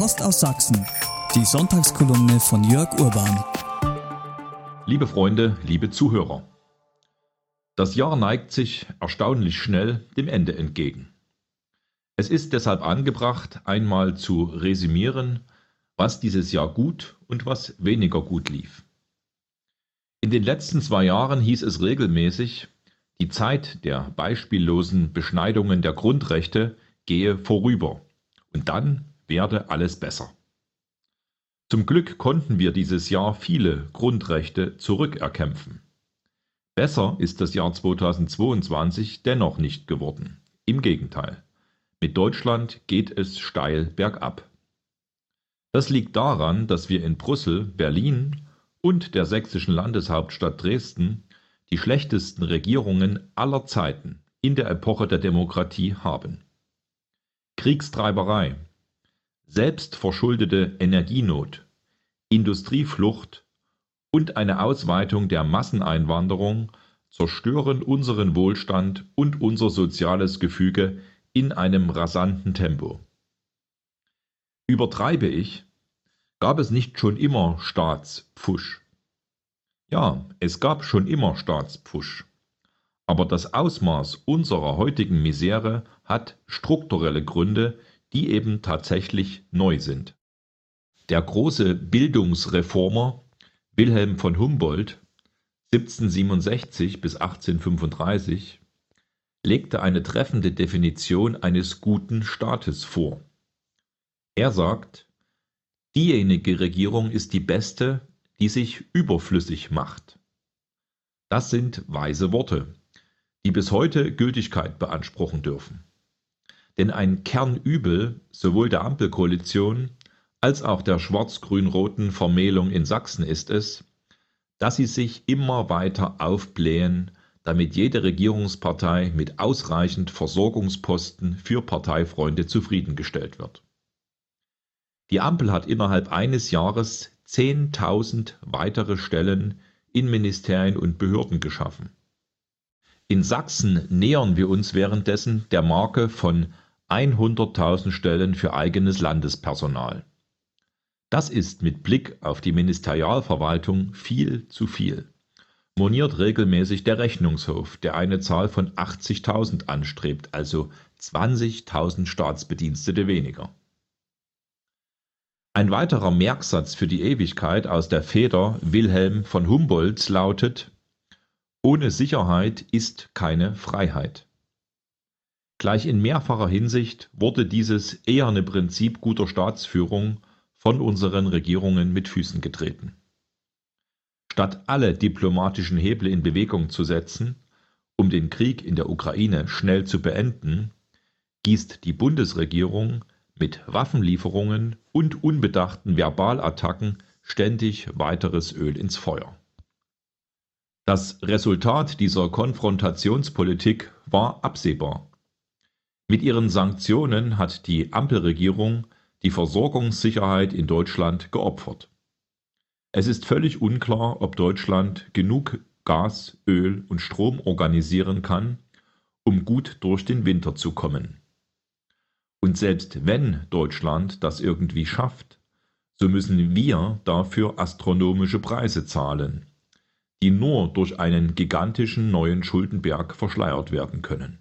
Post aus Sachsen. Die Sonntagskolumne von Jörg Urban. Liebe Freunde, liebe Zuhörer. Das Jahr neigt sich erstaunlich schnell dem Ende entgegen. Es ist deshalb angebracht, einmal zu resümieren, was dieses Jahr gut und was weniger gut lief. In den letzten zwei Jahren hieß es regelmäßig, die Zeit der beispiellosen Beschneidungen der Grundrechte gehe vorüber und dann werde alles besser. Zum Glück konnten wir dieses Jahr viele Grundrechte zurückerkämpfen. Besser ist das Jahr 2022 dennoch nicht geworden. Im Gegenteil. Mit Deutschland geht es steil bergab. Das liegt daran, dass wir in Brüssel, Berlin und der sächsischen Landeshauptstadt Dresden die schlechtesten Regierungen aller Zeiten in der Epoche der Demokratie haben. Kriegstreiberei, selbstverschuldete Energienot, Industrieflucht und eine Ausweitung der Masseneinwanderung zerstören unseren Wohlstand und unser soziales Gefüge in einem rasanten Tempo. Übertreibe ich, gab es nicht schon immer Staatspfusch. Ja, es gab schon immer Staatspfusch. Aber das Ausmaß unserer heutigen Misere hat strukturelle Gründe, die eben tatsächlich neu sind. Der große Bildungsreformer Wilhelm von Humboldt 1767 bis 1835 legte eine treffende Definition eines guten Staates vor. Er sagt, diejenige Regierung ist die beste, die sich überflüssig macht. Das sind weise Worte, die bis heute Gültigkeit beanspruchen dürfen. Denn ein Kernübel sowohl der Ampelkoalition als auch der schwarz-grün-roten Vermählung in Sachsen ist es, dass sie sich immer weiter aufblähen, damit jede Regierungspartei mit ausreichend Versorgungsposten für Parteifreunde zufriedengestellt wird. Die Ampel hat innerhalb eines Jahres 10.000 weitere Stellen in Ministerien und Behörden geschaffen. In Sachsen nähern wir uns währenddessen der Marke von 100.000 Stellen für eigenes Landespersonal. Das ist mit Blick auf die Ministerialverwaltung viel zu viel, moniert regelmäßig der Rechnungshof, der eine Zahl von 80.000 anstrebt, also 20.000 Staatsbedienstete weniger. Ein weiterer Merksatz für die Ewigkeit aus der Feder Wilhelm von Humboldts lautet Ohne Sicherheit ist keine Freiheit. Gleich in mehrfacher Hinsicht wurde dieses eherne Prinzip guter Staatsführung von unseren Regierungen mit Füßen getreten. Statt alle diplomatischen Hebel in Bewegung zu setzen, um den Krieg in der Ukraine schnell zu beenden, gießt die Bundesregierung mit Waffenlieferungen und unbedachten Verbalattacken ständig weiteres Öl ins Feuer. Das Resultat dieser Konfrontationspolitik war absehbar. Mit ihren Sanktionen hat die Ampelregierung die Versorgungssicherheit in Deutschland geopfert. Es ist völlig unklar, ob Deutschland genug Gas, Öl und Strom organisieren kann, um gut durch den Winter zu kommen. Und selbst wenn Deutschland das irgendwie schafft, so müssen wir dafür astronomische Preise zahlen, die nur durch einen gigantischen neuen Schuldenberg verschleiert werden können.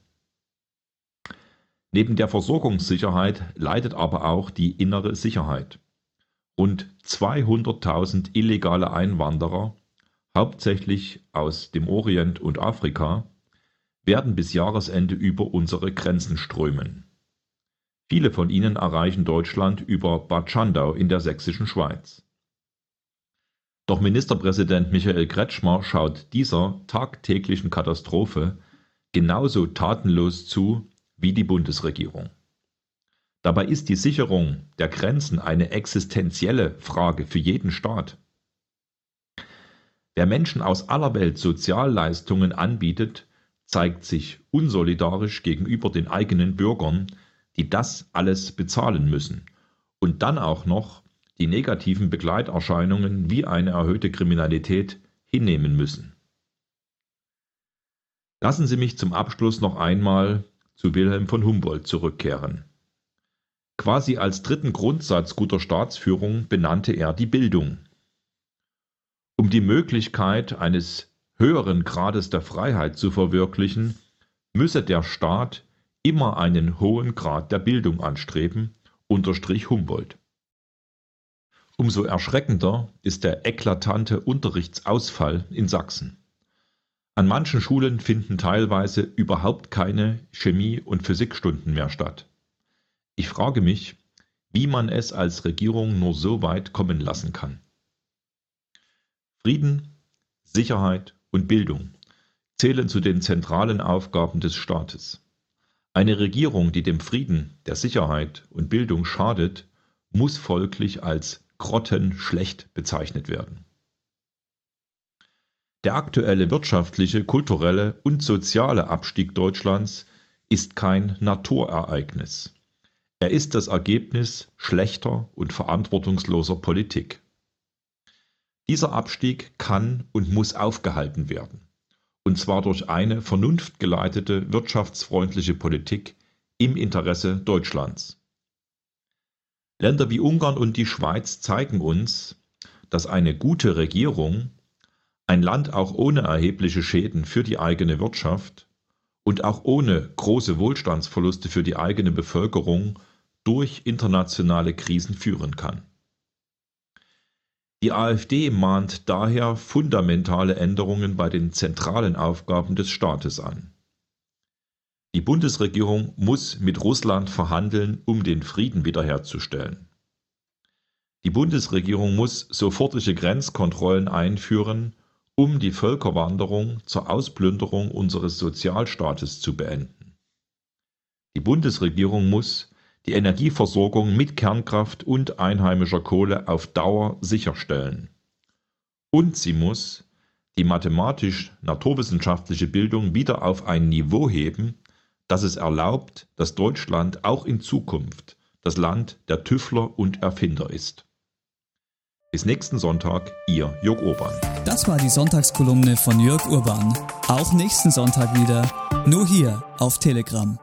Neben der Versorgungssicherheit leidet aber auch die innere Sicherheit. Rund 200.000 illegale Einwanderer, hauptsächlich aus dem Orient und Afrika, werden bis Jahresende über unsere Grenzen strömen. Viele von ihnen erreichen Deutschland über Bad Schandau in der sächsischen Schweiz. Doch Ministerpräsident Michael Kretschmer schaut dieser tagtäglichen Katastrophe genauso tatenlos zu wie die Bundesregierung. Dabei ist die Sicherung der Grenzen eine existenzielle Frage für jeden Staat. Wer Menschen aus aller Welt Sozialleistungen anbietet, zeigt sich unsolidarisch gegenüber den eigenen Bürgern, die das alles bezahlen müssen und dann auch noch die negativen Begleiterscheinungen wie eine erhöhte Kriminalität hinnehmen müssen. Lassen Sie mich zum Abschluss noch einmal zu Wilhelm von Humboldt zurückkehren. Quasi als dritten Grundsatz guter Staatsführung benannte er die Bildung. Um die Möglichkeit eines höheren Grades der Freiheit zu verwirklichen, müsse der Staat immer einen hohen Grad der Bildung anstreben, unterstrich Humboldt. Umso erschreckender ist der eklatante Unterrichtsausfall in Sachsen. An manchen Schulen finden teilweise überhaupt keine Chemie- und Physikstunden mehr statt. Ich frage mich, wie man es als Regierung nur so weit kommen lassen kann. Frieden, Sicherheit und Bildung zählen zu den zentralen Aufgaben des Staates. Eine Regierung, die dem Frieden, der Sicherheit und Bildung schadet, muss folglich als grottenschlecht bezeichnet werden. Der aktuelle wirtschaftliche, kulturelle und soziale Abstieg Deutschlands ist kein Naturereignis. Er ist das Ergebnis schlechter und verantwortungsloser Politik. Dieser Abstieg kann und muss aufgehalten werden, und zwar durch eine vernunftgeleitete wirtschaftsfreundliche Politik im Interesse Deutschlands. Länder wie Ungarn und die Schweiz zeigen uns, dass eine gute Regierung ein Land auch ohne erhebliche Schäden für die eigene Wirtschaft und auch ohne große Wohlstandsverluste für die eigene Bevölkerung durch internationale Krisen führen kann. Die AfD mahnt daher fundamentale Änderungen bei den zentralen Aufgaben des Staates an. Die Bundesregierung muss mit Russland verhandeln, um den Frieden wiederherzustellen. Die Bundesregierung muss sofortige Grenzkontrollen einführen, um die Völkerwanderung zur Ausplünderung unseres Sozialstaates zu beenden. Die Bundesregierung muss die Energieversorgung mit Kernkraft und einheimischer Kohle auf Dauer sicherstellen. Und sie muss die mathematisch-naturwissenschaftliche Bildung wieder auf ein Niveau heben, das es erlaubt, dass Deutschland auch in Zukunft das Land der Tüffler und Erfinder ist. Bis nächsten Sonntag, Ihr Jörg Urban. Das war die Sonntagskolumne von Jörg Urban. Auch nächsten Sonntag wieder, nur hier auf Telegram.